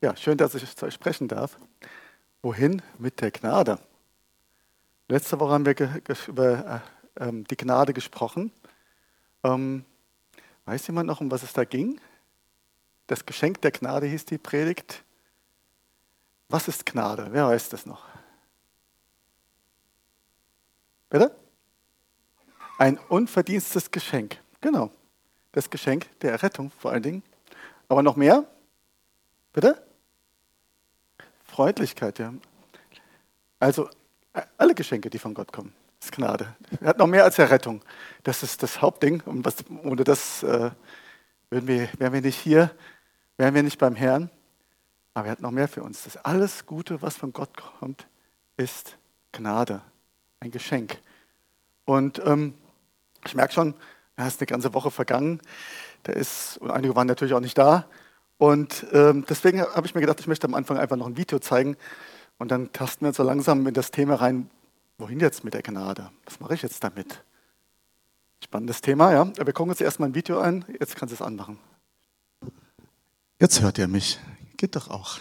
Ja, schön, dass ich zu euch sprechen darf. Wohin mit der Gnade? Letzte Woche haben wir über äh, ähm, die Gnade gesprochen. Ähm, weiß jemand noch, um was es da ging? Das Geschenk der Gnade hieß die Predigt. Was ist Gnade? Wer weiß das noch? Bitte? Ein unverdienstes Geschenk. Genau. Das Geschenk der Errettung vor allen Dingen. Aber noch mehr? Bitte? Freundlichkeit, ja. Also alle Geschenke, die von Gott kommen, ist Gnade. Er hat noch mehr als Errettung. Das ist das Hauptding. Und was, ohne das äh, wir, wären wir nicht hier, wären wir nicht beim Herrn. Aber er hat noch mehr für uns. Das alles Gute, was von Gott kommt, ist Gnade, ein Geschenk. Und ähm, ich merke schon, ja, ist eine ganze Woche vergangen. Da ist, und einige waren natürlich auch nicht da. Und ähm, deswegen habe ich mir gedacht, ich möchte am Anfang einfach noch ein Video zeigen. Und dann tasten wir so langsam in das Thema rein, wohin jetzt mit der Gnade? Was mache ich jetzt damit? Spannendes Thema, ja. Wir gucken uns erstmal ein Video an. Jetzt kannst du es anmachen. Jetzt hört ihr mich. Geht doch auch.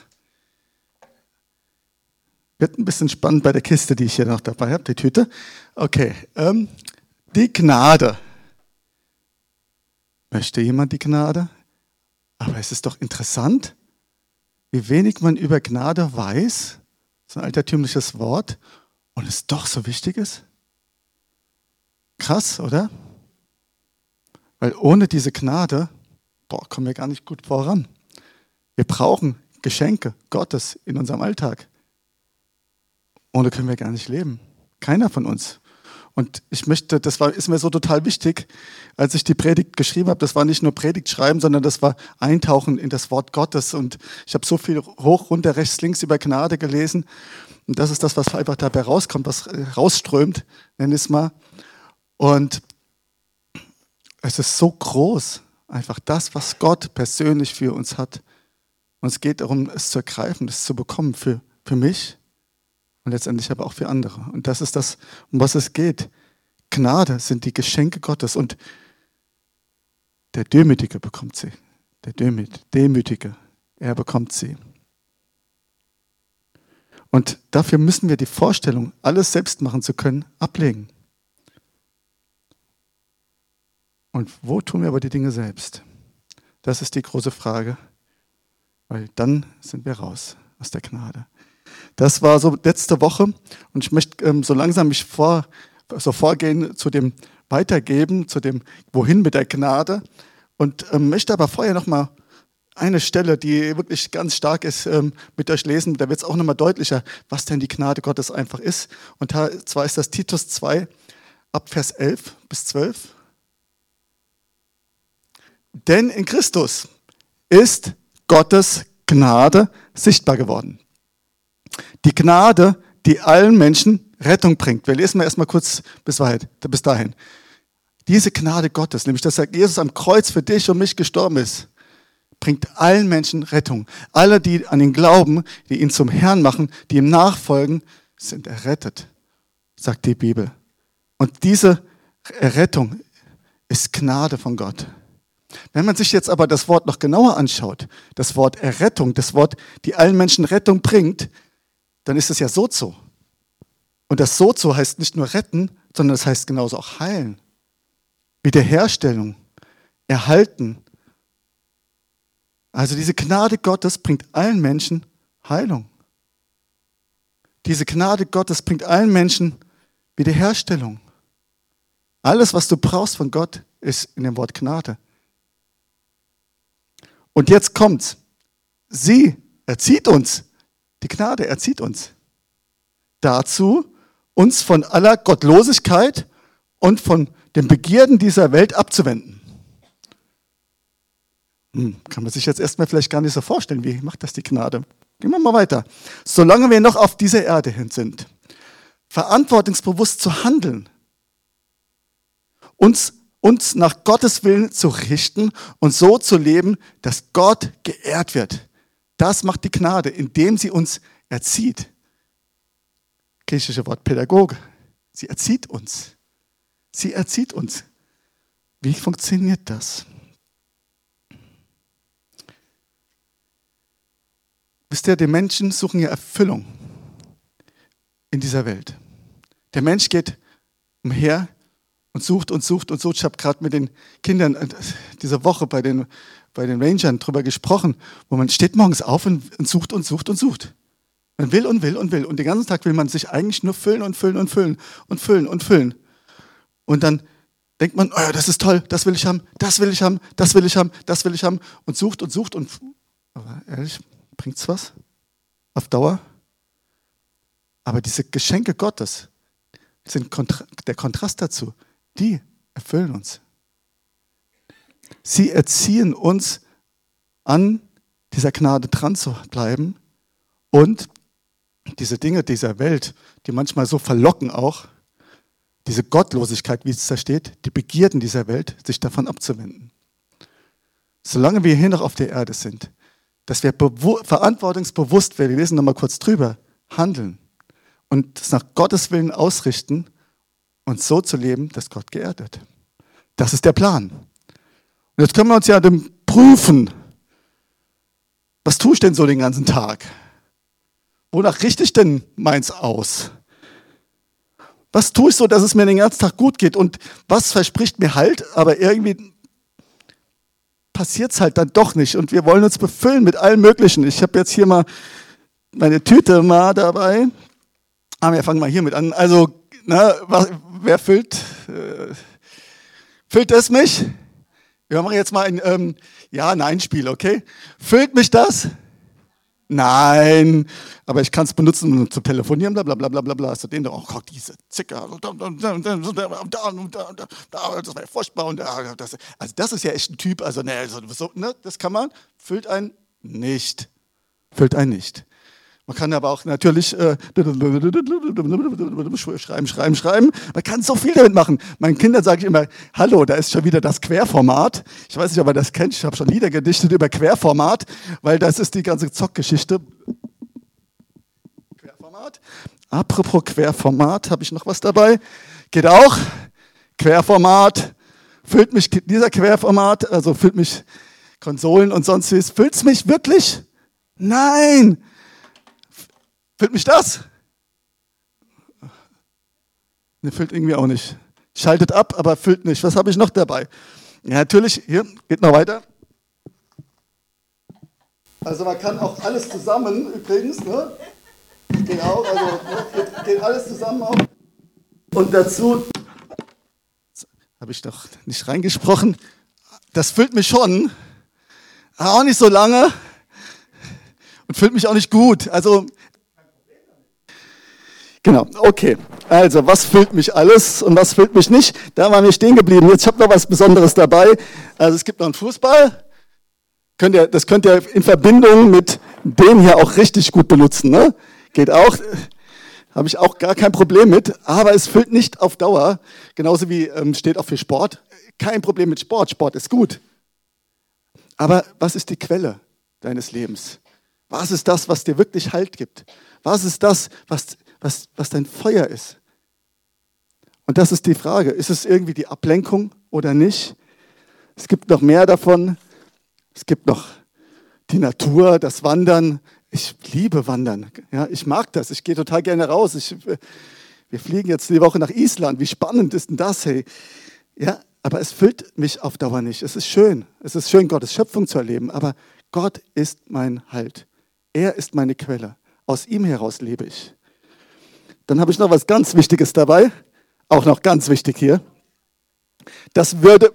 Wird ein bisschen spannend bei der Kiste, die ich hier noch dabei habe, die Tüte. Okay, ähm, die Gnade. Möchte jemand die Gnade? Aber es ist doch interessant, wie wenig man über Gnade weiß. Ist ein altertümliches Wort und es doch so wichtig ist. Krass, oder? Weil ohne diese Gnade, boah, kommen wir gar nicht gut voran. Wir brauchen Geschenke Gottes in unserem Alltag. Ohne können wir gar nicht leben. Keiner von uns. Und ich möchte, das war, ist mir so total wichtig, als ich die Predigt geschrieben habe, das war nicht nur Predigt schreiben, sondern das war Eintauchen in das Wort Gottes. Und ich habe so viel hoch, runter, rechts, links über Gnade gelesen. Und das ist das, was einfach dabei rauskommt, was äh, rausströmt, nenne ich es mal. Und es ist so groß, einfach das, was Gott persönlich für uns hat. Und es geht darum, es zu ergreifen, es zu bekommen für, für mich und letztendlich aber auch für andere. Und das ist das, um was es geht. Gnade sind die Geschenke Gottes und der Demütige bekommt sie. Der Demütige, er bekommt sie. Und dafür müssen wir die Vorstellung, alles selbst machen zu können, ablegen. Und wo tun wir aber die Dinge selbst? Das ist die große Frage, weil dann sind wir raus aus der Gnade. Das war so letzte Woche und ich möchte ähm, so langsam mich vor, so vorgehen zu dem Weitergeben, zu dem Wohin mit der Gnade und ähm, möchte aber vorher noch mal eine Stelle, die wirklich ganz stark ist, ähm, mit euch lesen. Da wird es auch nochmal deutlicher, was denn die Gnade Gottes einfach ist. Und zwar ist das Titus 2 ab Vers 11 bis 12. Denn in Christus ist Gottes Gnade sichtbar geworden. Die Gnade, die allen Menschen Rettung bringt. Wir lesen mal erstmal kurz bis, dahin. Diese Gnade Gottes, nämlich dass Jesus am Kreuz für dich und mich gestorben ist, bringt allen Menschen Rettung. Alle, die an ihn glauben, die ihn zum Herrn machen, die ihm nachfolgen, sind errettet, sagt die Bibel. Und diese Errettung ist Gnade von Gott. Wenn man sich jetzt aber das Wort noch genauer anschaut, das Wort Errettung, das Wort, die allen Menschen Rettung bringt, dann ist es ja Sozo. Und das Sozo heißt nicht nur retten, sondern es heißt genauso auch heilen. Wiederherstellung, erhalten. Also diese Gnade Gottes bringt allen Menschen Heilung. Diese Gnade Gottes bringt allen Menschen Wiederherstellung. Alles, was du brauchst von Gott, ist in dem Wort Gnade. Und jetzt kommt's. Sie erzieht uns. Die Gnade erzieht uns. Dazu, uns von aller Gottlosigkeit und von den Begierden dieser Welt abzuwenden. Hm, kann man sich jetzt erstmal vielleicht gar nicht so vorstellen. Wie macht das die Gnade? Gehen wir mal weiter. Solange wir noch auf dieser Erde hin sind, verantwortungsbewusst zu handeln, uns, uns nach Gottes Willen zu richten und so zu leben, dass Gott geehrt wird. Das macht die Gnade, indem sie uns erzieht. Griechische Wort Pädagoge. Sie erzieht uns. Sie erzieht uns. Wie funktioniert das? Wisst ihr, die Menschen suchen ja Erfüllung in dieser Welt. Der Mensch geht umher und sucht und sucht und sucht. Ich habe gerade mit den Kindern äh, diese Woche bei den, bei den Rangern drüber gesprochen, wo man steht morgens auf und, sucht und sucht und sucht. Man will und will und will. Und den ganzen Tag will man sich eigentlich nur füllen und füllen und füllen und füllen und füllen. Und dann denkt man, oh, das ist toll, das will ich haben, das will ich haben, das will ich haben, das will ich haben. Und sucht und sucht und, aber ehrlich, bringt's was? Auf Dauer? Aber diese Geschenke Gottes sind der Kontrast dazu die erfüllen uns. Sie erziehen uns an dieser Gnade dran zu bleiben und diese Dinge dieser Welt, die manchmal so verlocken auch, diese Gottlosigkeit, wie es da steht, die Begierden dieser Welt, sich davon abzuwenden. Solange wir hier noch auf der Erde sind, dass wir verantwortungsbewusst, wir lesen nochmal kurz drüber, handeln und es nach Gottes Willen ausrichten, und so zu leben, dass Gott geehrt wird. Das ist der Plan. Und jetzt können wir uns ja dem prüfen. Was tue ich denn so den ganzen Tag? Wonach richte ich denn meins aus? Was tue ich so, dass es mir den ganzen Tag gut geht? Und was verspricht mir Halt, aber irgendwie passiert es halt dann doch nicht. Und wir wollen uns befüllen mit allem Möglichen. Ich habe jetzt hier mal meine Tüte mal dabei. Ah, wir fangen mal hiermit an. Also na, was, wer füllt, äh, füllt es mich? Wir machen jetzt mal ein ähm, Ja-Nein-Spiel, okay? Füllt mich das? Nein, aber ich kann es benutzen, um zu telefonieren, bla bla bla bla bla bla. Also den, oh Gott, diese Zicker, das war furchtbar. Und, das, also das ist ja echt ein Typ, also ne, ne, das kann man, füllt einen nicht. Füllt einen nicht. Man kann aber auch natürlich äh, schreiben, schreiben, schreiben. Man kann so viel damit machen. Meinen Kindern sage ich immer, hallo, da ist schon wieder das Querformat. Ich weiß nicht, ob ihr das kennt. Ich habe schon Lieder gedichtet über Querformat, weil das ist die ganze Zockgeschichte. Querformat. Apropos Querformat, habe ich noch was dabei? Geht auch. Querformat. Füllt mich dieser Querformat, also füllt mich Konsolen und sonstiges. Füllt es mich wirklich? Nein. Füllt mich das? Ne, füllt irgendwie auch nicht. Schaltet ab, aber füllt nicht. Was habe ich noch dabei? Ja, natürlich, hier, geht noch weiter. Also man kann auch alles zusammen übrigens, ne? Geht also ne, geht, alles zusammen auch. Und dazu habe ich doch nicht reingesprochen. Das füllt mich schon, auch nicht so lange und füllt mich auch nicht gut. Also Genau, okay. Also, was füllt mich alles und was füllt mich nicht? Da waren wir stehen geblieben. Jetzt habe ich noch was Besonderes dabei. Also, es gibt noch einen Fußball. Könnt ihr, das könnt ihr in Verbindung mit dem hier auch richtig gut benutzen. Ne? Geht auch. Habe ich auch gar kein Problem mit. Aber es füllt nicht auf Dauer. Genauso wie ähm, steht auch für Sport. Kein Problem mit Sport. Sport ist gut. Aber was ist die Quelle deines Lebens? Was ist das, was dir wirklich Halt gibt? Was ist das, was was, was dein Feuer ist. Und das ist die Frage. Ist es irgendwie die Ablenkung oder nicht? Es gibt noch mehr davon. Es gibt noch die Natur, das Wandern. Ich liebe Wandern. Ja, ich mag das. Ich gehe total gerne raus. Ich, wir fliegen jetzt die Woche nach Island. Wie spannend ist denn das? Hey? Ja, aber es füllt mich auf Dauer nicht. Es ist schön. Es ist schön, Gottes Schöpfung zu erleben. Aber Gott ist mein Halt. Er ist meine Quelle. Aus ihm heraus lebe ich. Dann habe ich noch was ganz Wichtiges dabei, auch noch ganz wichtig hier. Das würde,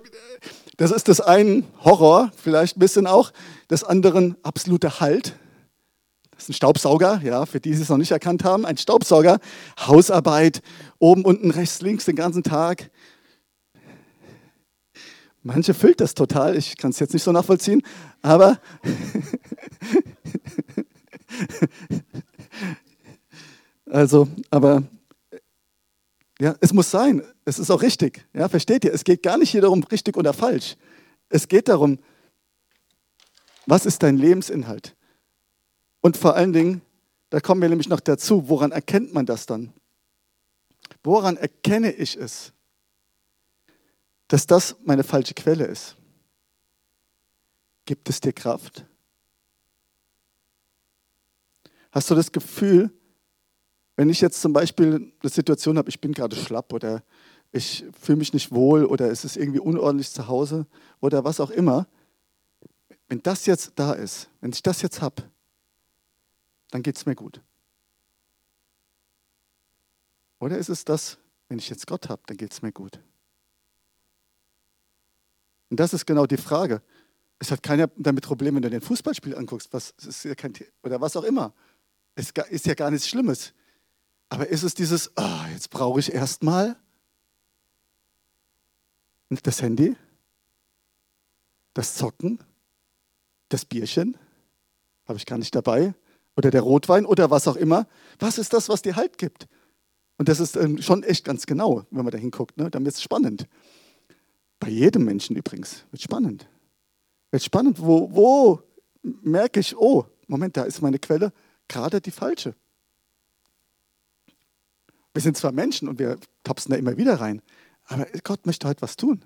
das ist das einen Horror, vielleicht ein bisschen auch, des anderen absoluter Halt. Das ist ein Staubsauger, ja, für die, die es noch nicht erkannt haben. Ein Staubsauger, Hausarbeit, oben, unten, rechts, links den ganzen Tag. Manche füllt das total, ich kann es jetzt nicht so nachvollziehen, aber Also, aber ja, es muss sein. Es ist auch richtig. Ja, versteht ihr? Es geht gar nicht hier darum, richtig oder falsch. Es geht darum, was ist dein Lebensinhalt? Und vor allen Dingen, da kommen wir nämlich noch dazu, woran erkennt man das dann? Woran erkenne ich es, dass das meine falsche Quelle ist? Gibt es dir Kraft? Hast du das Gefühl, wenn ich jetzt zum Beispiel eine Situation habe, ich bin gerade schlapp oder ich fühle mich nicht wohl oder es ist irgendwie unordentlich zu Hause oder was auch immer, wenn das jetzt da ist, wenn ich das jetzt habe, dann geht es mir gut. Oder ist es das, wenn ich jetzt Gott habe, dann geht es mir gut? Und das ist genau die Frage. Es hat keiner damit Probleme, wenn du den Fußballspiel anguckst, was, ist ja kein, oder was auch immer. Es ist ja gar nichts Schlimmes. Aber ist es dieses, oh, jetzt brauche ich erstmal das Handy, das Zocken, das Bierchen, habe ich gar nicht dabei, oder der Rotwein oder was auch immer. Was ist das, was dir Halt gibt? Und das ist ähm, schon echt ganz genau, wenn man da hinguckt. Ne? Dann wird es spannend. Bei jedem Menschen übrigens wird spannend. Wird spannend, wo, wo merke ich, oh, Moment, da ist meine Quelle gerade die falsche. Wir sind zwar Menschen und wir tapsen da immer wieder rein, aber Gott möchte heute was tun.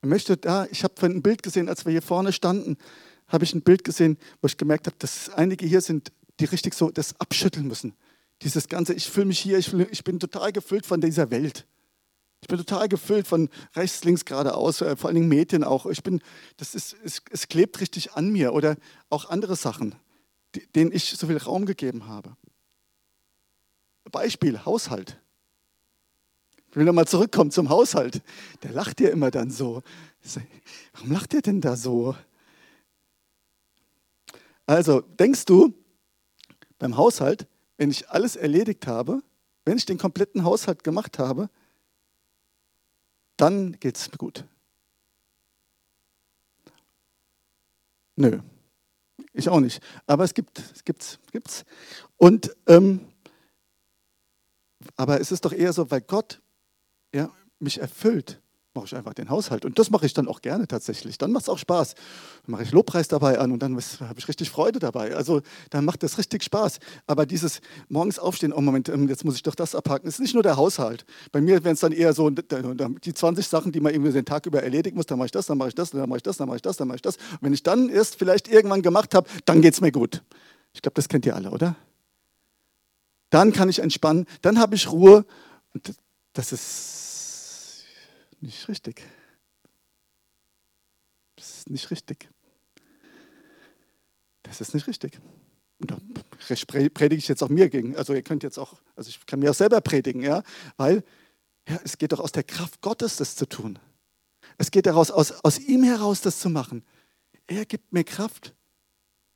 Er möchte da, ich habe ein Bild gesehen, als wir hier vorne standen, habe ich ein Bild gesehen, wo ich gemerkt habe, dass einige hier sind, die richtig so das abschütteln müssen. Dieses Ganze, ich fühle mich hier, ich, fühl, ich bin total gefüllt von dieser Welt. Ich bin total gefüllt von rechts, links, geradeaus, äh, vor allen Dingen Medien auch. Ich bin, das ist, es, es klebt richtig an mir oder auch andere Sachen, die, denen ich so viel Raum gegeben habe. Beispiel, Haushalt. Ich will nochmal zurückkommen zum Haushalt. Der lacht ja immer dann so. Warum lacht der denn da so? Also, denkst du, beim Haushalt, wenn ich alles erledigt habe, wenn ich den kompletten Haushalt gemacht habe, dann geht es mir gut. Nö, ich auch nicht. Aber es gibt, es gibt's, gibt's. Und ähm, aber es ist doch eher so, weil Gott ja, mich erfüllt, mache ich einfach den Haushalt. Und das mache ich dann auch gerne tatsächlich. Dann macht es auch Spaß. Dann mache ich Lobpreis dabei an und dann habe ich richtig Freude dabei. Also dann macht das richtig Spaß. Aber dieses morgens aufstehen, oh Moment, ähm, jetzt muss ich doch das abhaken, ist nicht nur der Haushalt. Bei mir wären es dann eher so die 20 Sachen, die man irgendwie den Tag über erledigen muss. Dann mache ich das, dann mache ich das, dann mache ich das, dann mache ich das, dann mache ich das. Und wenn ich dann erst vielleicht irgendwann gemacht habe, dann geht es mir gut. Ich glaube, das kennt ihr alle, oder? Dann kann ich entspannen, dann habe ich Ruhe. Und das ist nicht richtig. Das ist nicht richtig. Das ist nicht richtig. Und da predige ich jetzt auch mir gegen. Also ihr könnt jetzt auch, also ich kann mir auch selber predigen, ja, weil ja, es geht doch aus der Kraft Gottes, das zu tun. Es geht daraus, aus, aus ihm heraus, das zu machen. Er gibt mir Kraft.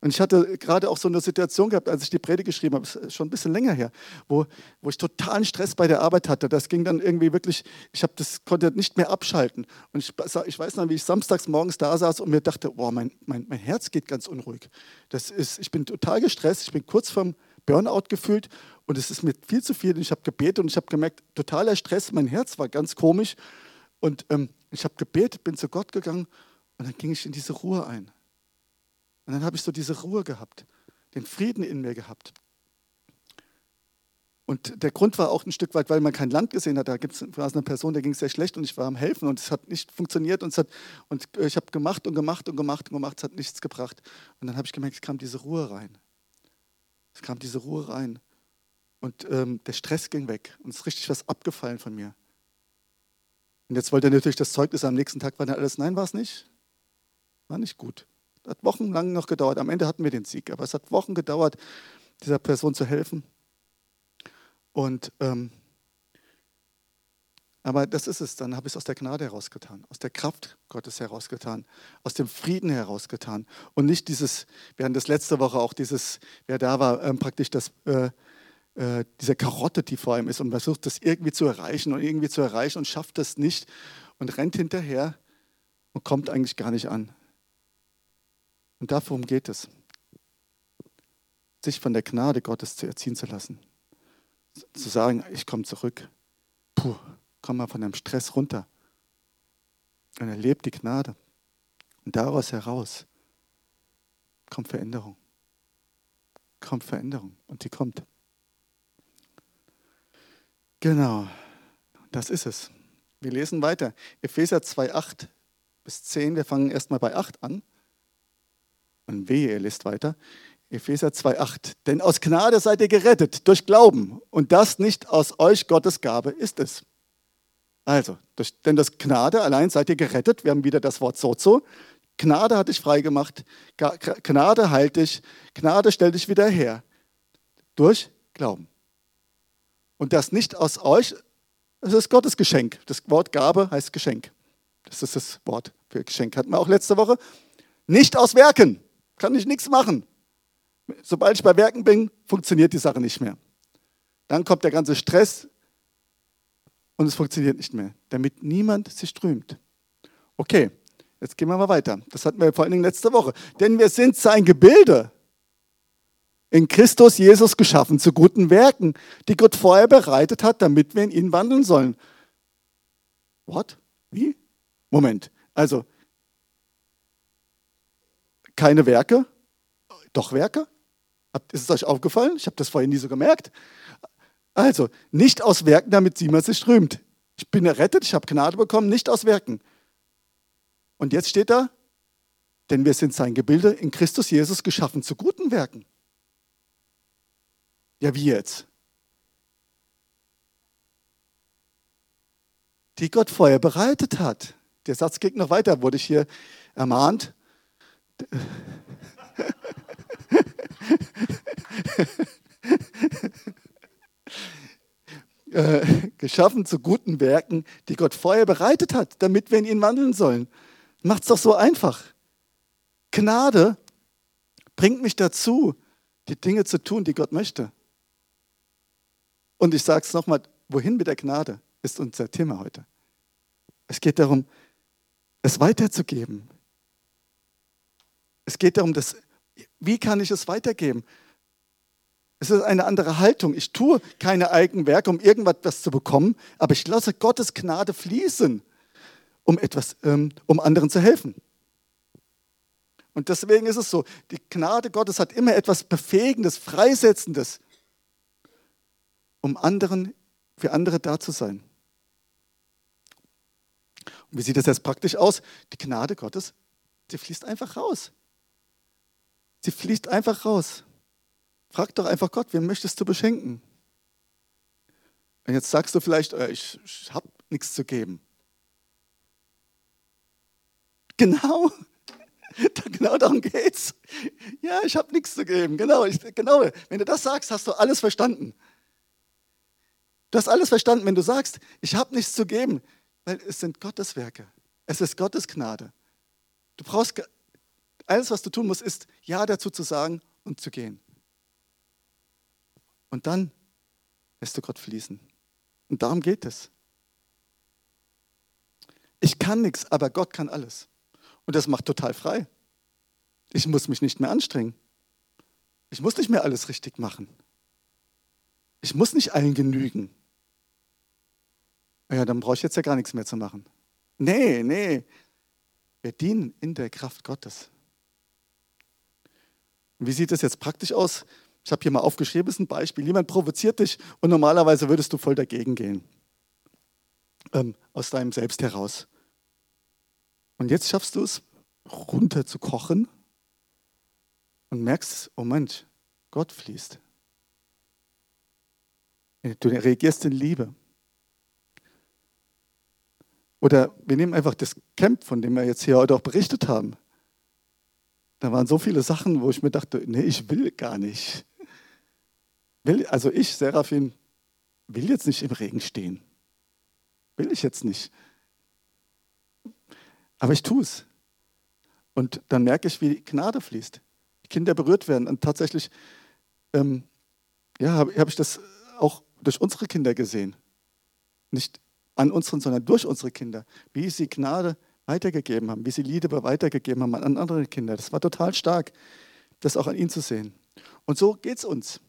Und ich hatte gerade auch so eine Situation gehabt, als ich die Predigt geschrieben habe, schon ein bisschen länger her, wo, wo ich totalen Stress bei der Arbeit hatte. Das ging dann irgendwie wirklich, ich habe das konnte nicht mehr abschalten. Und ich, ich weiß noch, wie ich samstags morgens da saß und mir dachte, boah, mein, mein, mein Herz geht ganz unruhig. Das ist, ich bin total gestresst, ich bin kurz vorm Burnout gefühlt und es ist mir viel zu viel. Und ich habe gebetet und ich habe gemerkt, totaler Stress, mein Herz war ganz komisch. Und ähm, ich habe gebetet, bin zu Gott gegangen und dann ging ich in diese Ruhe ein. Und dann habe ich so diese Ruhe gehabt, den Frieden in mir gehabt. Und der Grund war auch ein Stück weit, weil man kein Land gesehen hat. Da war es eine Person, der ging sehr schlecht und ich war am Helfen und es hat nicht funktioniert und, es hat, und ich habe gemacht und gemacht und gemacht und gemacht, es hat nichts gebracht. Und dann habe ich gemerkt, es kam diese Ruhe rein. Es kam diese Ruhe rein. Und ähm, der Stress ging weg und es ist richtig was abgefallen von mir. Und jetzt wollte er natürlich das Zeugnis am nächsten Tag, war dann alles, nein, war es nicht. War nicht gut. Hat wochenlang noch gedauert. Am Ende hatten wir den Sieg, aber es hat Wochen gedauert, dieser Person zu helfen. Und ähm, aber das ist es, dann habe ich es aus der Gnade herausgetan, aus der Kraft Gottes herausgetan, aus dem Frieden herausgetan. Und nicht dieses, während das letzte Woche auch dieses, wer da war, ähm, praktisch das, äh, äh, diese Karotte, die vor ihm ist und versucht das irgendwie zu erreichen und irgendwie zu erreichen und schafft das nicht und rennt hinterher und kommt eigentlich gar nicht an. Und darum geht es, sich von der Gnade Gottes zu erziehen zu lassen. Zu sagen, ich komme zurück. Puh, komm mal von dem Stress runter. Und erlebt die Gnade. Und daraus heraus kommt Veränderung. Kommt Veränderung. Und die kommt. Genau, das ist es. Wir lesen weiter. Epheser 2, 8 bis 10. Wir fangen erstmal bei 8 an. Und wehe, ihr lest weiter. Epheser 2,8. Denn aus Gnade seid ihr gerettet durch Glauben und das nicht aus euch Gottes Gabe ist es. Also, durch, denn das Gnade allein seid ihr gerettet. Wir haben wieder das Wort Sozo. Gnade hat dich freigemacht. Gnade heilt dich. Gnade stellt dich wieder her. Durch Glauben. Und das nicht aus euch, das ist Gottes Geschenk. Das Wort Gabe heißt Geschenk. Das ist das Wort für Geschenk. Hatten wir auch letzte Woche. Nicht aus Werken. Kann ich nichts machen. Sobald ich bei Werken bin, funktioniert die Sache nicht mehr. Dann kommt der ganze Stress und es funktioniert nicht mehr, damit niemand sich strömt. Okay, jetzt gehen wir mal weiter. Das hatten wir vor allen Dingen letzte Woche. Denn wir sind sein Gebilde in Christus Jesus geschaffen zu guten Werken, die Gott vorher bereitet hat, damit wir in ihn wandeln sollen. What? Wie? Moment. Also, keine Werke, doch Werke? Ist es euch aufgefallen? Ich habe das vorhin nie so gemerkt. Also, nicht aus Werken, damit sie sich strömt. Ich bin errettet, ich habe Gnade bekommen, nicht aus Werken. Und jetzt steht da, denn wir sind sein Gebilde in Christus Jesus geschaffen zu guten Werken. Ja, wie jetzt? Die Gott vorher bereitet hat. Der Satz geht noch weiter, wurde ich hier ermahnt. Äh, geschaffen zu guten Werken, die Gott vorher bereitet hat, damit wir in ihn wandeln sollen. Macht es doch so einfach. Gnade bringt mich dazu, die Dinge zu tun, die Gott möchte. Und ich sage es nochmal, wohin mit der Gnade ist unser Thema heute. Es geht darum, es weiterzugeben. Es geht darum, dass, wie kann ich es weitergeben? Es ist eine andere Haltung. Ich tue keine eigenen Werke, um irgendwas zu bekommen, aber ich lasse Gottes Gnade fließen, um etwas, ähm, um anderen zu helfen. Und deswegen ist es so, die Gnade Gottes hat immer etwas Befähigendes, Freisetzendes, um anderen, für andere da zu sein. Und wie sieht das jetzt praktisch aus? Die Gnade Gottes, sie fließt einfach raus. Sie fließt einfach raus. Frag doch einfach Gott, wen möchtest du beschenken? Und jetzt sagst du vielleicht, äh, ich, ich habe nichts zu geben. Genau, genau darum geht's. Ja, ich habe nichts zu geben. Genau, ich, genau. Wenn du das sagst, hast du alles verstanden. Du hast alles verstanden, wenn du sagst, ich habe nichts zu geben, weil es sind Gottes Werke. Es ist Gottes Gnade. Du brauchst alles, was du tun musst, ist Ja dazu zu sagen und zu gehen. Und dann lässt du Gott fließen. Und darum geht es. Ich kann nichts, aber Gott kann alles. Und das macht total frei. Ich muss mich nicht mehr anstrengen. Ich muss nicht mehr alles richtig machen. Ich muss nicht allen genügen. Ja, dann brauche ich jetzt ja gar nichts mehr zu machen. Nee, nee. Wir dienen in der Kraft Gottes. Wie sieht es jetzt praktisch aus? Ich habe hier mal aufgeschrieben, ist ein Beispiel. Jemand provoziert dich und normalerweise würdest du voll dagegen gehen. Ähm, aus deinem Selbst heraus. Und jetzt schaffst du es, runter zu kochen und merkst, oh Mensch, Gott fließt. Du reagierst in Liebe. Oder wir nehmen einfach das Camp, von dem wir jetzt hier heute auch berichtet haben. Da waren so viele Sachen, wo ich mir dachte, nee, ich will gar nicht will, also ich, Seraphin, will jetzt nicht im Regen stehen. Will ich jetzt nicht. Aber ich tue es. Und dann merke ich, wie Gnade fließt. Die Kinder berührt werden. Und tatsächlich ähm, ja, habe hab ich das auch durch unsere Kinder gesehen. Nicht an unseren, sondern durch unsere Kinder. Wie sie Gnade weitergegeben haben, wie sie Liebe weitergegeben haben an andere Kinder. Das war total stark, das auch an ihnen zu sehen. Und so geht es uns.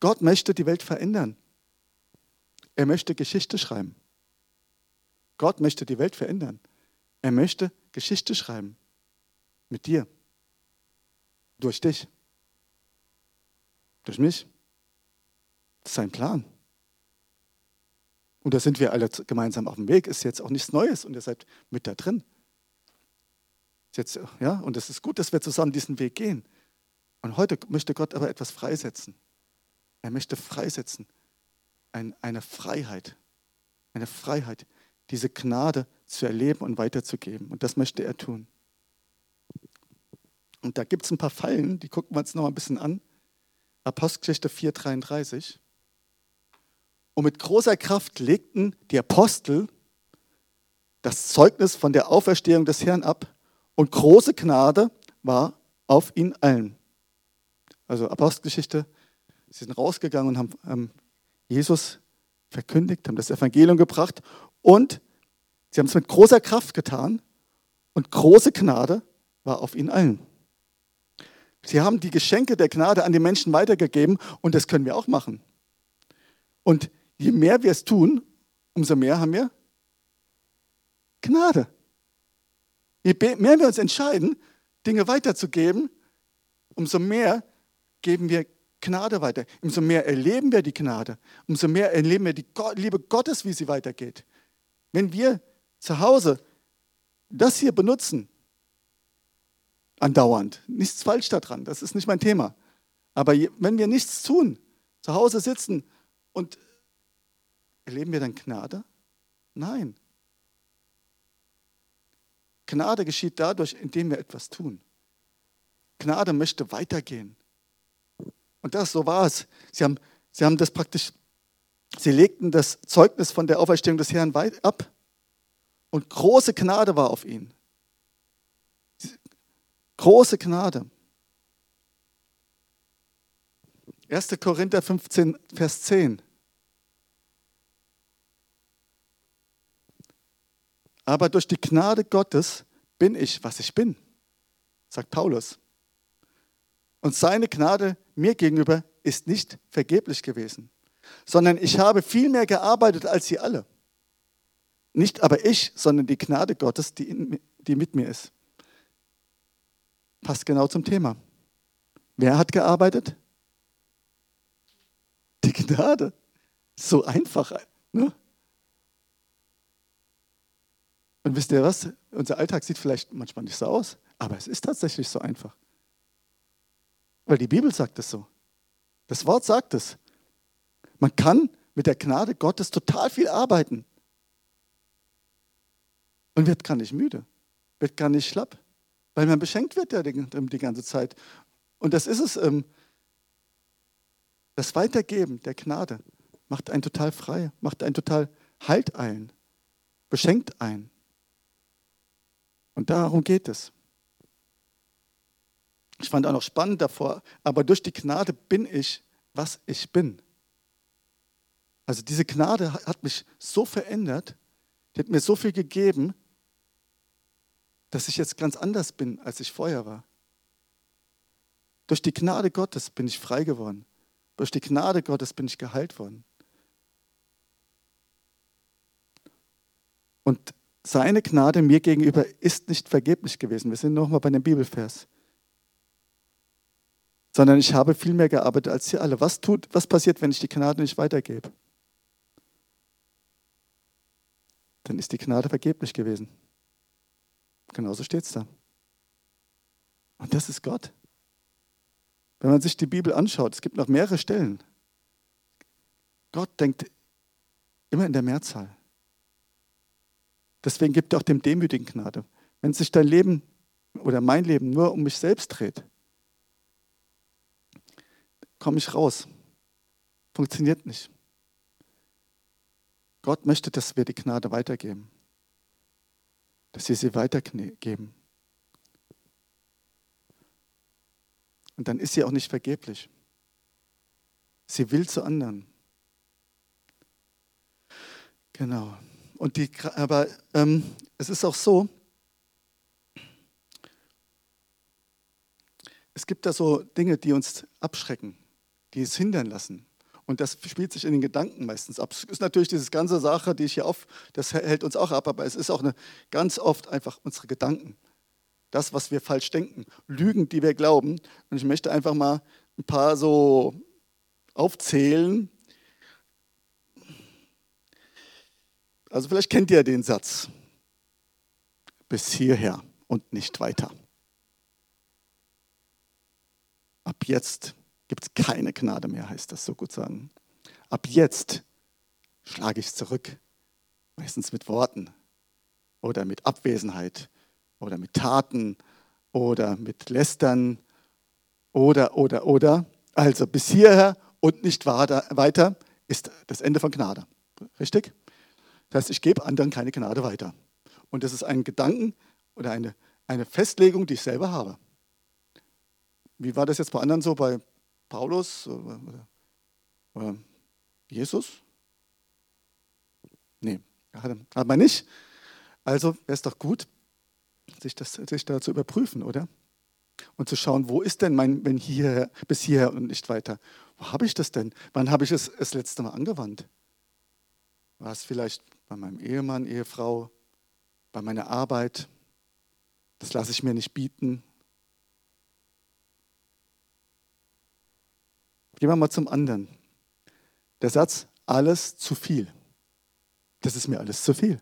Gott möchte die Welt verändern. Er möchte Geschichte schreiben. Gott möchte die Welt verändern. Er möchte Geschichte schreiben. Mit dir. Durch dich. Durch mich. Das ist sein Plan. Und da sind wir alle gemeinsam auf dem Weg. Ist jetzt auch nichts Neues und ihr seid mit da drin. Jetzt, ja, und es ist gut, dass wir zusammen diesen Weg gehen. Und heute möchte Gott aber etwas freisetzen. Er möchte freisetzen. Ein, eine Freiheit. Eine Freiheit, diese Gnade zu erleben und weiterzugeben. Und das möchte er tun. Und da gibt es ein paar Fallen, die gucken wir uns noch ein bisschen an. Apostelgeschichte 4,33. Und mit großer Kraft legten die Apostel das Zeugnis von der Auferstehung des Herrn ab und große Gnade war auf ihn allen. Also Apostelgeschichte, sie sind rausgegangen und haben Jesus verkündigt, haben das Evangelium gebracht und sie haben es mit großer Kraft getan und große Gnade war auf ihnen allen. Sie haben die Geschenke der Gnade an die Menschen weitergegeben und das können wir auch machen. Und je mehr wir es tun, umso mehr haben wir Gnade. Je mehr wir uns entscheiden, Dinge weiterzugeben, umso mehr geben wir Gnade weiter. Umso mehr erleben wir die Gnade. Umso mehr erleben wir die Liebe Gottes, wie sie weitergeht. Wenn wir zu Hause das hier benutzen, andauernd, nichts falsch daran, das ist nicht mein Thema. Aber wenn wir nichts tun, zu Hause sitzen und erleben wir dann Gnade? Nein. Gnade geschieht dadurch, indem wir etwas tun. Gnade möchte weitergehen. Und das, so war es. Sie haben, sie haben das praktisch, sie legten das Zeugnis von der Auferstehung des Herrn weit ab und große Gnade war auf ihnen. Große Gnade. 1. Korinther 15, Vers 10. Aber durch die Gnade Gottes bin ich, was ich bin, sagt Paulus. Und seine Gnade mir gegenüber ist nicht vergeblich gewesen, sondern ich habe viel mehr gearbeitet als sie alle. Nicht aber ich, sondern die Gnade Gottes, die, in, die mit mir ist. Passt genau zum Thema. Wer hat gearbeitet? Die Gnade. So einfach. Ne? Und wisst ihr was? Unser Alltag sieht vielleicht manchmal nicht so aus, aber es ist tatsächlich so einfach. Weil die Bibel sagt es so. Das Wort sagt es. Man kann mit der Gnade Gottes total viel arbeiten. Und wird gar nicht müde, wird gar nicht schlapp, weil man beschenkt wird ja die, die ganze Zeit. Und das ist es, ähm, das Weitergeben der Gnade macht einen total frei, macht einen total Halt ein, beschenkt einen. Und darum geht es. Ich fand auch noch spannend davor, aber durch die Gnade bin ich, was ich bin. Also diese Gnade hat mich so verändert, die hat mir so viel gegeben, dass ich jetzt ganz anders bin, als ich vorher war. Durch die Gnade Gottes bin ich frei geworden. Durch die Gnade Gottes bin ich geheilt worden. Und seine Gnade mir gegenüber ist nicht vergeblich gewesen. Wir sind nochmal bei dem Bibelvers. Sondern ich habe viel mehr gearbeitet als sie alle. Was, tut, was passiert, wenn ich die Gnade nicht weitergebe? Dann ist die Gnade vergeblich gewesen. Genauso steht es da. Und das ist Gott. Wenn man sich die Bibel anschaut, es gibt noch mehrere Stellen. Gott denkt immer in der Mehrzahl. Deswegen gibt er auch dem Demütigen Gnade. Wenn sich dein Leben oder mein Leben nur um mich selbst dreht, komme ich raus. Funktioniert nicht. Gott möchte, dass wir die Gnade weitergeben. Dass wir sie weitergeben. Und dann ist sie auch nicht vergeblich. Sie will zu anderen. Genau. Und die, aber ähm, es ist auch so, es gibt da so Dinge, die uns abschrecken, die es hindern lassen. Und das spielt sich in den Gedanken meistens ab. Es ist natürlich diese ganze Sache, die ich hier auf, das hält uns auch ab, aber es ist auch eine, ganz oft einfach unsere Gedanken. Das, was wir falsch denken, Lügen, die wir glauben. Und ich möchte einfach mal ein paar so aufzählen, Also vielleicht kennt ihr den Satz. Bis hierher und nicht weiter. Ab jetzt gibt es keine Gnade mehr, heißt das so gut sagen. Ab jetzt schlage ich zurück, meistens mit Worten oder mit Abwesenheit oder mit Taten oder mit Lästern oder, oder, oder. Also bis hierher und nicht weiter ist das Ende von Gnade. Richtig? Das heißt, ich gebe anderen keine Gnade weiter. Und das ist ein Gedanken oder eine, eine Festlegung, die ich selber habe. Wie war das jetzt bei anderen so, bei Paulus oder, oder Jesus? Nee, hat, hat man nicht. Also wäre es doch gut, sich, das, sich da zu überprüfen, oder? Und zu schauen, wo ist denn mein, wenn hier, bis hierher und nicht weiter? Wo habe ich das denn? Wann habe ich es das letzte Mal angewandt? War es vielleicht bei meinem Ehemann, Ehefrau, bei meiner Arbeit? Das lasse ich mir nicht bieten. Gehen wir mal zum anderen. Der Satz, alles zu viel. Das ist mir alles zu viel.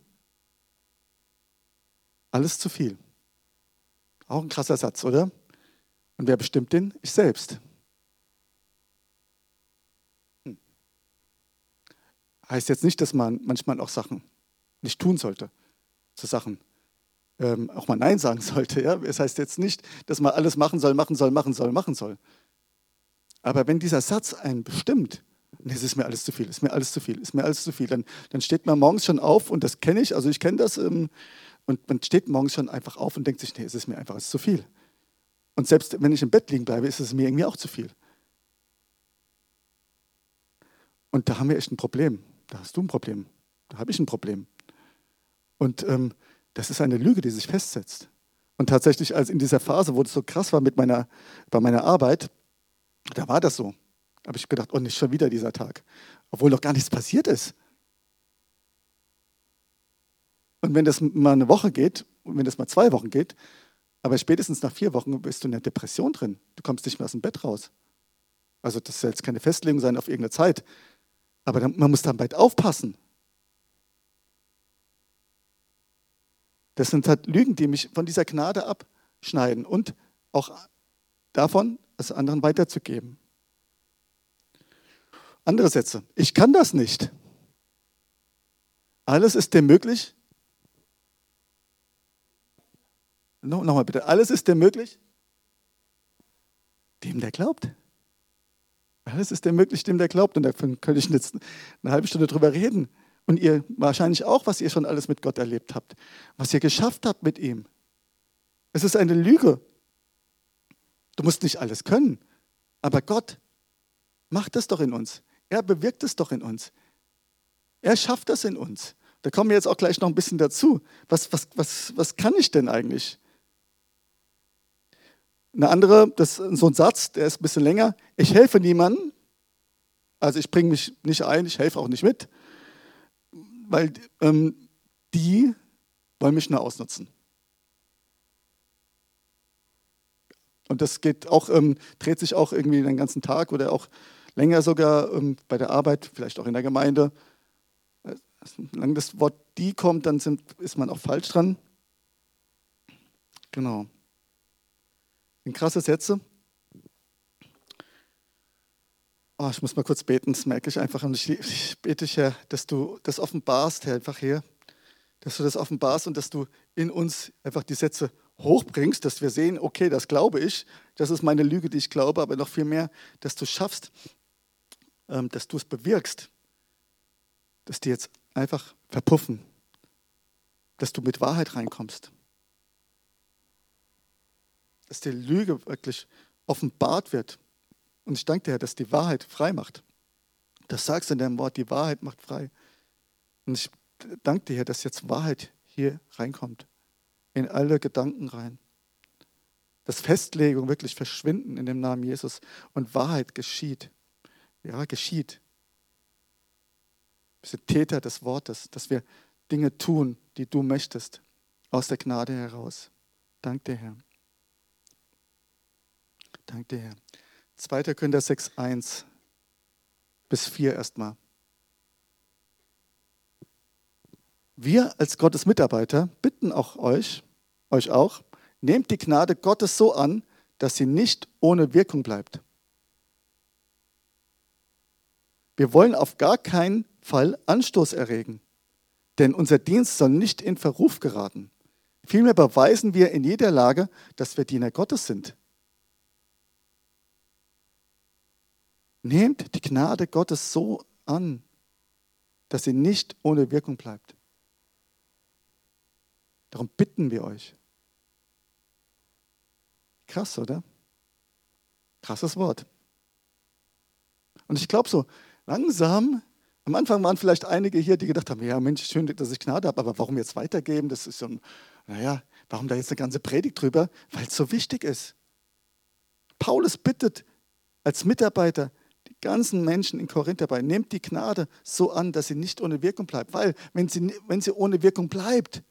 Alles zu viel. Auch ein krasser Satz, oder? Und wer bestimmt den? Ich selbst. Heißt jetzt nicht, dass man manchmal auch Sachen nicht tun sollte. Zu Sachen ähm, auch mal Nein sagen sollte. Ja? Es heißt jetzt nicht, dass man alles machen soll, machen soll, machen soll, machen soll. Aber wenn dieser Satz einen bestimmt, nee, es ist mir alles zu viel, ist mir alles zu viel, ist mir alles zu viel, dann, dann steht man morgens schon auf und das kenne ich, also ich kenne das, ähm, und man steht morgens schon einfach auf und denkt sich, nee, es ist mir einfach ist zu viel. Und selbst wenn ich im Bett liegen bleibe, ist es mir irgendwie auch zu viel. Und da haben wir echt ein Problem. Da hast du ein Problem. Da habe ich ein Problem. Und ähm, das ist eine Lüge, die sich festsetzt. Und tatsächlich, als in dieser Phase, wo es so krass war mit meiner, bei meiner Arbeit, da war das so. Da habe ich gedacht, oh, nicht schon wieder dieser Tag. Obwohl noch gar nichts passiert ist. Und wenn das mal eine Woche geht, und wenn das mal zwei Wochen geht, aber spätestens nach vier Wochen bist du in der Depression drin. Du kommst nicht mehr aus dem Bett raus. Also das soll jetzt keine Festlegung sein auf irgendeine Zeit. Aber man muss dann bald aufpassen. Das sind halt Lügen, die mich von dieser Gnade abschneiden und auch davon, es anderen weiterzugeben. Andere Sätze. Ich kann das nicht. Alles ist dir möglich, No, Nochmal bitte. Alles ist dir möglich? Dem, der glaubt. Alles ist dir möglich, dem, der glaubt. Und davon könnte ich jetzt eine halbe Stunde drüber reden. Und ihr wahrscheinlich auch, was ihr schon alles mit Gott erlebt habt. Was ihr geschafft habt mit ihm. Es ist eine Lüge. Du musst nicht alles können. Aber Gott macht das doch in uns. Er bewirkt es doch in uns. Er schafft das in uns. Da kommen wir jetzt auch gleich noch ein bisschen dazu. Was, was, was, was kann ich denn eigentlich? Eine andere, das ist so ein Satz, der ist ein bisschen länger. Ich helfe niemandem, also ich bringe mich nicht ein, ich helfe auch nicht mit, weil ähm, die wollen mich nur ausnutzen. Und das geht auch, ähm, dreht sich auch irgendwie den ganzen Tag oder auch länger sogar ähm, bei der Arbeit, vielleicht auch in der Gemeinde. Solange das Wort die kommt, dann sind, ist man auch falsch dran. Genau. In krasse Sätze. Oh, ich muss mal kurz beten, das merke ich einfach. Und ich, ich bete dich, Herr, dass du das offenbarst, Herr, einfach hier. Dass du das offenbarst und dass du in uns einfach die Sätze hochbringst, dass wir sehen, okay, das glaube ich, das ist meine Lüge, die ich glaube, aber noch viel mehr, dass du schaffst, ähm, dass du es bewirkst, dass die jetzt einfach verpuffen, dass du mit Wahrheit reinkommst dass die Lüge wirklich offenbart wird. Und ich danke dir, dass die Wahrheit frei macht. Das sagst du in deinem Wort, die Wahrheit macht frei. Und ich danke dir, dass jetzt Wahrheit hier reinkommt, in alle Gedanken rein. Dass Festlegung wirklich verschwinden in dem Namen Jesus und Wahrheit geschieht. Ja, geschieht. Wir sind Täter des Wortes, dass wir Dinge tun, die du möchtest, aus der Gnade heraus. Dank dir, Herr. Danke, Herr. 2. Könner 6, 1 bis 4 erstmal. Wir als Gottes Mitarbeiter bitten auch euch, euch auch, nehmt die Gnade Gottes so an, dass sie nicht ohne Wirkung bleibt. Wir wollen auf gar keinen Fall Anstoß erregen, denn unser Dienst soll nicht in Verruf geraten. Vielmehr beweisen wir in jeder Lage, dass wir Diener Gottes sind. Nehmt die Gnade Gottes so an, dass sie nicht ohne Wirkung bleibt. Darum bitten wir euch. Krass, oder? Krasses Wort. Und ich glaube so, langsam, am Anfang waren vielleicht einige hier, die gedacht haben, ja Mensch, schön, dass ich Gnade habe, aber warum jetzt weitergeben? Das ist so ein, naja, warum da jetzt eine ganze Predigt drüber? Weil es so wichtig ist. Paulus bittet als Mitarbeiter ganzen Menschen in Korinth dabei, nehmt die Gnade so an, dass sie nicht ohne Wirkung bleibt. Weil, wenn sie, wenn sie ohne Wirkung bleibt,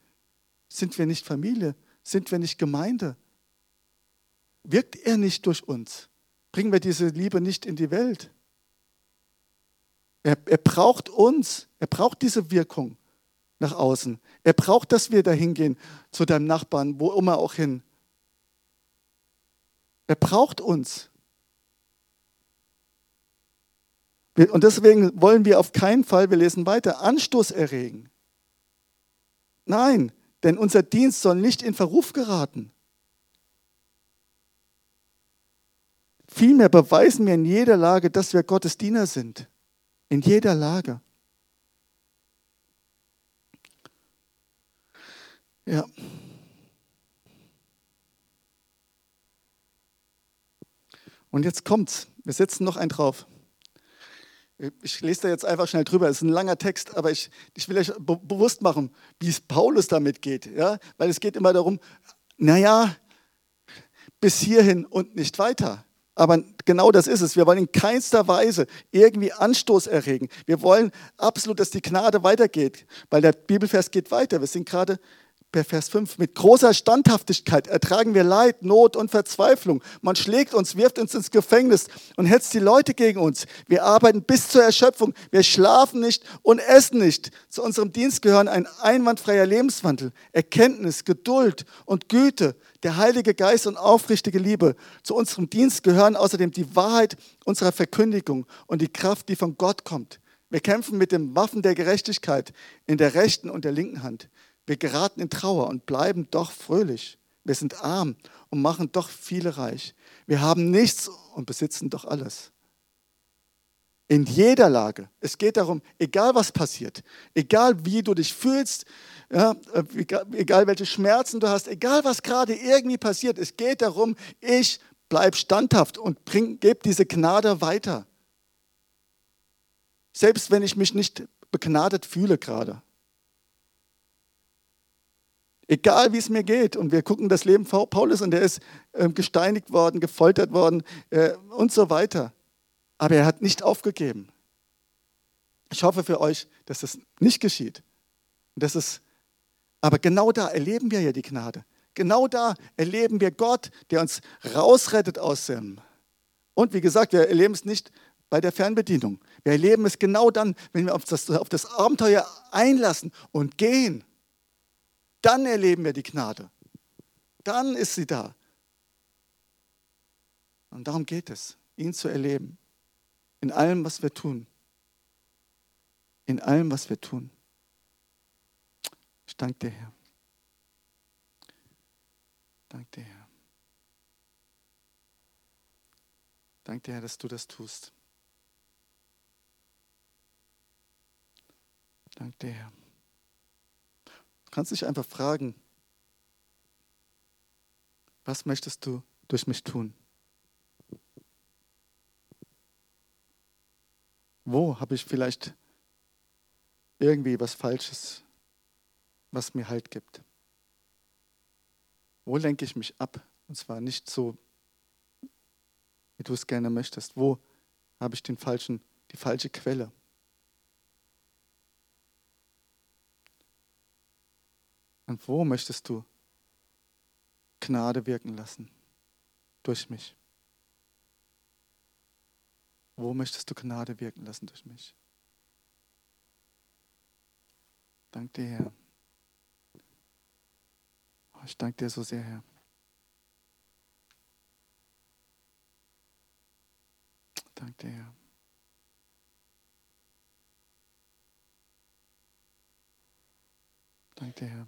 sind wir nicht Familie, sind wir nicht Gemeinde. Wirkt er nicht durch uns? Bringen wir diese Liebe nicht in die Welt? Er, er braucht uns, er braucht diese Wirkung nach außen. Er braucht, dass wir dahin gehen zu deinem Nachbarn, wo immer auch hin. Er braucht uns. Und deswegen wollen wir auf keinen Fall, wir lesen weiter, Anstoß erregen. Nein, denn unser Dienst soll nicht in Verruf geraten. Vielmehr beweisen wir in jeder Lage, dass wir Gottes Diener sind. In jeder Lage. Ja. Und jetzt kommt's. Wir setzen noch einen drauf. Ich lese da jetzt einfach schnell drüber. Es ist ein langer Text, aber ich, ich will euch be bewusst machen, wie es Paulus damit geht. Ja? Weil es geht immer darum, naja, bis hierhin und nicht weiter. Aber genau das ist es. Wir wollen in keinster Weise irgendwie Anstoß erregen. Wir wollen absolut, dass die Gnade weitergeht, weil der Bibelvers geht weiter. Wir sind gerade Vers 5, mit großer Standhaftigkeit ertragen wir Leid, Not und Verzweiflung. Man schlägt uns, wirft uns ins Gefängnis und hetzt die Leute gegen uns. Wir arbeiten bis zur Erschöpfung. Wir schlafen nicht und essen nicht. Zu unserem Dienst gehören ein einwandfreier Lebenswandel, Erkenntnis, Geduld und Güte, der Heilige Geist und aufrichtige Liebe. Zu unserem Dienst gehören außerdem die Wahrheit unserer Verkündigung und die Kraft, die von Gott kommt. Wir kämpfen mit den Waffen der Gerechtigkeit in der rechten und der linken Hand. Wir geraten in Trauer und bleiben doch fröhlich. Wir sind arm und machen doch viele reich. Wir haben nichts und besitzen doch alles. In jeder Lage. Es geht darum, egal was passiert, egal wie du dich fühlst, ja, egal, egal welche Schmerzen du hast, egal was gerade irgendwie passiert, es geht darum, ich bleibe standhaft und gebe diese Gnade weiter. Selbst wenn ich mich nicht begnadet fühle gerade. Egal wie es mir geht. Und wir gucken das Leben Paulus und er ist ähm, gesteinigt worden, gefoltert worden äh, und so weiter. Aber er hat nicht aufgegeben. Ich hoffe für euch, dass das nicht geschieht. Das ist, aber genau da erleben wir ja die Gnade. Genau da erleben wir Gott, der uns rausrettet aus dem. Und wie gesagt, wir erleben es nicht bei der Fernbedienung. Wir erleben es genau dann, wenn wir auf das, auf das Abenteuer einlassen und gehen. Dann erleben wir die Gnade. Dann ist sie da. Und darum geht es, ihn zu erleben. In allem, was wir tun. In allem, was wir tun. Ich danke dir, Herr. Danke dir, Herr. Danke dir, Herr, dass du das tust. Danke dir, Herr. Du kannst dich einfach fragen, was möchtest du durch mich tun? Wo habe ich vielleicht irgendwie was Falsches, was mir Halt gibt? Wo lenke ich mich ab? Und zwar nicht so, wie du es gerne möchtest. Wo habe ich den falschen, die falsche Quelle? Und wo möchtest du Gnade wirken lassen? Durch mich. Wo möchtest du Gnade wirken lassen durch mich? Dank dir, Herr. Oh, ich danke dir so sehr, Herr. Dank dir, Herr. Dank dir, Herr.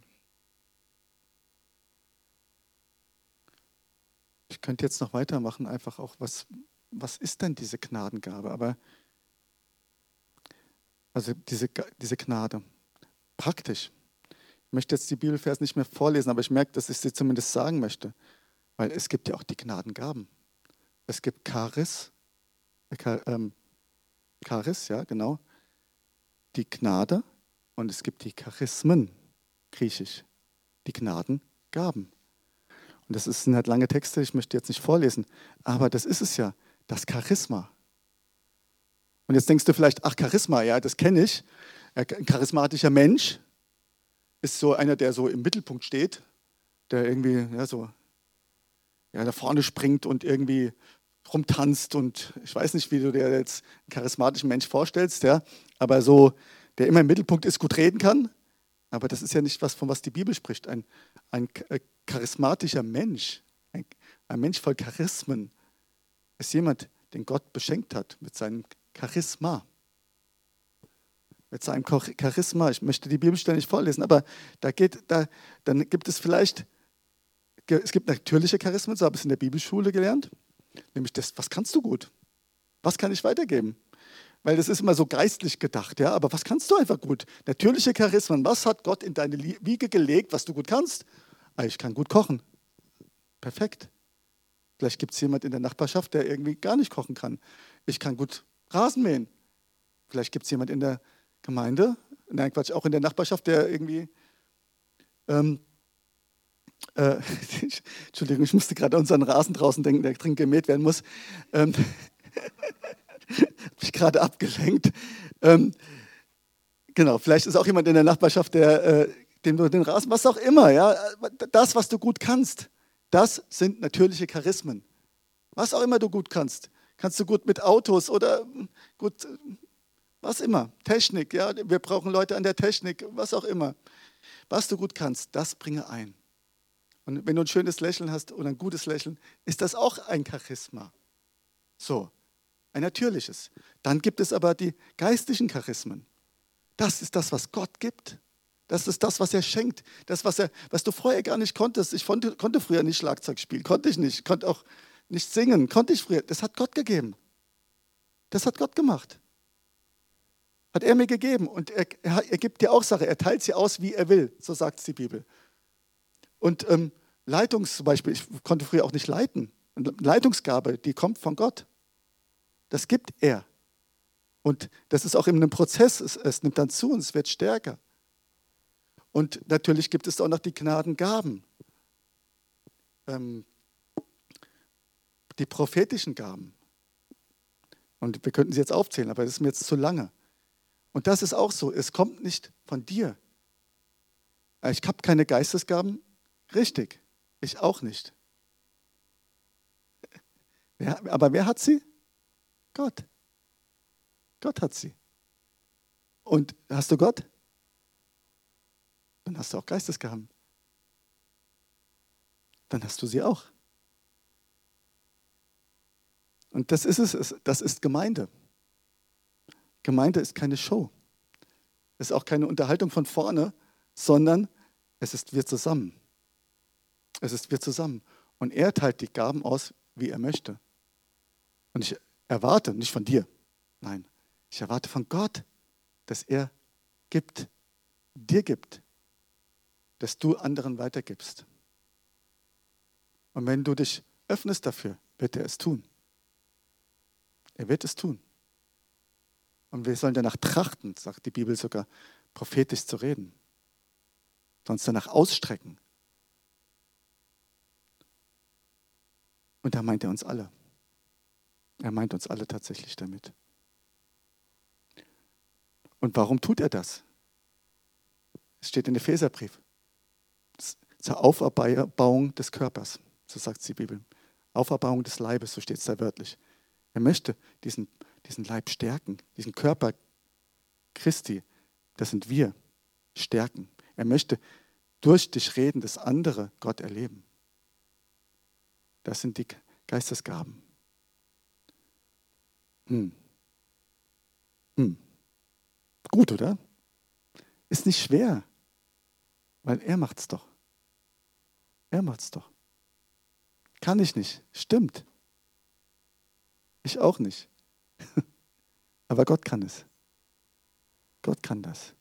Ich könnte jetzt noch weitermachen, einfach auch, was, was ist denn diese Gnadengabe? Aber, also diese, diese Gnade, praktisch. Ich möchte jetzt die Bibelvers nicht mehr vorlesen, aber ich merke, dass ich sie zumindest sagen möchte. Weil es gibt ja auch die Gnadengaben. Es gibt Charis, äh, ähm, Charis, ja, genau, die Gnade und es gibt die Charismen, griechisch, die Gnadengaben. Und das sind halt lange Texte, ich möchte jetzt nicht vorlesen, aber das ist es ja, das Charisma. Und jetzt denkst du vielleicht, ach, Charisma, ja, das kenne ich. Ein charismatischer Mensch ist so einer, der so im Mittelpunkt steht, der irgendwie ja, so ja, da vorne springt und irgendwie rumtanzt und ich weiß nicht, wie du dir jetzt einen charismatischen Mensch vorstellst, ja, aber so, der immer im Mittelpunkt ist, gut reden kann, aber das ist ja nicht was, von was die Bibel spricht. Ein, ein äh, charismatischer Mensch, ein, ein Mensch voll Charismen, ist jemand, den Gott beschenkt hat mit seinem Charisma. Mit seinem Charisma, ich möchte die Bibelstelle nicht vorlesen, aber da geht, da, dann gibt es vielleicht, es gibt natürliche Charismen, so habe ich es in der Bibelschule gelernt, nämlich das, was kannst du gut? Was kann ich weitergeben? Weil das ist immer so geistlich gedacht, ja, aber was kannst du einfach gut? Natürliche Charismen, was hat Gott in deine Wiege gelegt, was du gut kannst? Ah, ich kann gut kochen. Perfekt. Vielleicht gibt es jemand in der Nachbarschaft, der irgendwie gar nicht kochen kann. Ich kann gut Rasen mähen. Vielleicht gibt es jemand in der Gemeinde, nein Quatsch, auch in der Nachbarschaft, der irgendwie ähm, äh, Entschuldigung, ich musste gerade an unseren Rasen draußen denken, der dringend gemäht werden muss. Ähm, mich gerade abgelenkt. Ähm, genau, vielleicht ist auch jemand in der Nachbarschaft, der äh, dem du den Rasen, was auch immer, ja, das, was du gut kannst, das sind natürliche Charismen. Was auch immer du gut kannst. Kannst du gut mit Autos oder gut, was immer, Technik, ja, wir brauchen Leute an der Technik, was auch immer. Was du gut kannst, das bringe ein. Und wenn du ein schönes Lächeln hast oder ein gutes Lächeln, ist das auch ein Charisma. So, ein natürliches. Dann gibt es aber die geistlichen Charismen. Das ist das, was Gott gibt. Das ist das, was er schenkt. Das, was, er, was du vorher gar nicht konntest. Ich konnte, konnte früher nicht Schlagzeug spielen, konnte ich nicht. Konnte auch nicht singen, konnte ich früher. Das hat Gott gegeben. Das hat Gott gemacht. Hat er mir gegeben. Und er, er, er gibt dir auch Sache. Er teilt sie aus, wie er will. So sagt es die Bibel. Und ähm, Leitungs zum Beispiel, ich konnte früher auch nicht leiten. Leitungsgabe, die kommt von Gott. Das gibt er. Und das ist auch in einem Prozess. Es, es nimmt dann zu und es wird stärker. Und natürlich gibt es auch noch die Gnadengaben, ähm, die prophetischen Gaben. Und wir könnten sie jetzt aufzählen, aber das ist mir jetzt zu lange. Und das ist auch so, es kommt nicht von dir. Ich habe keine Geistesgaben, richtig, ich auch nicht. Aber wer hat sie? Gott. Gott hat sie. Und hast du Gott? dann hast du auch Geistesgaben. Dann hast du sie auch. Und das ist es, das ist Gemeinde. Gemeinde ist keine Show. Es ist auch keine Unterhaltung von vorne, sondern es ist wir zusammen. Es ist wir zusammen. Und er teilt die Gaben aus, wie er möchte. Und ich erwarte, nicht von dir, nein, ich erwarte von Gott, dass er gibt, dir gibt, das du anderen weitergibst. Und wenn du dich öffnest dafür, wird er es tun. Er wird es tun. Und wir sollen danach trachten, sagt die Bibel sogar, prophetisch zu reden. Sonst danach ausstrecken. Und da meint er uns alle. Er meint uns alle tatsächlich damit. Und warum tut er das? Es steht in Epheserbrief zur Auferbauung des Körpers, so sagt die Bibel. Auferbauung des Leibes, so steht es da wörtlich. Er möchte diesen, diesen Leib stärken, diesen Körper Christi, das sind wir, stärken. Er möchte durch dich reden, dass andere Gott erleben. Das sind die Geistesgaben. Hm. Hm. Gut, oder? Ist nicht schwer. Weil er macht's doch. Er macht's doch. Kann ich nicht. Stimmt. Ich auch nicht. Aber Gott kann es. Gott kann das.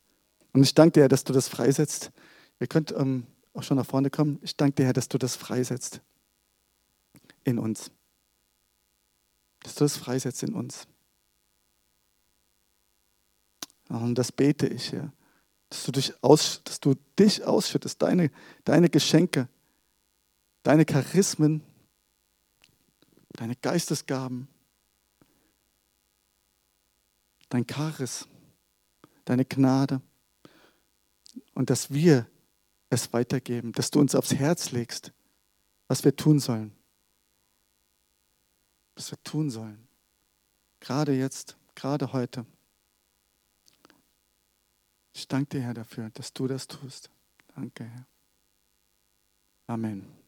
Und ich danke dir, dass du das freisetzt. Ihr könnt ähm, auch schon nach vorne kommen. Ich danke dir, dass du das freisetzt in uns. Dass du das freisetzt in uns. Und das bete ich, Herr. Dass du dich, aus, dass du dich ausschüttest, deine, deine Geschenke, deine Charismen, deine Geistesgaben, dein Charis, deine Gnade und dass wir es weitergeben, dass du uns aufs Herz legst, was wir tun sollen. Was wir tun sollen. Gerade jetzt, gerade heute. Ich danke dir, Herr, dafür, dass du das tust. Danke, Herr. Amen.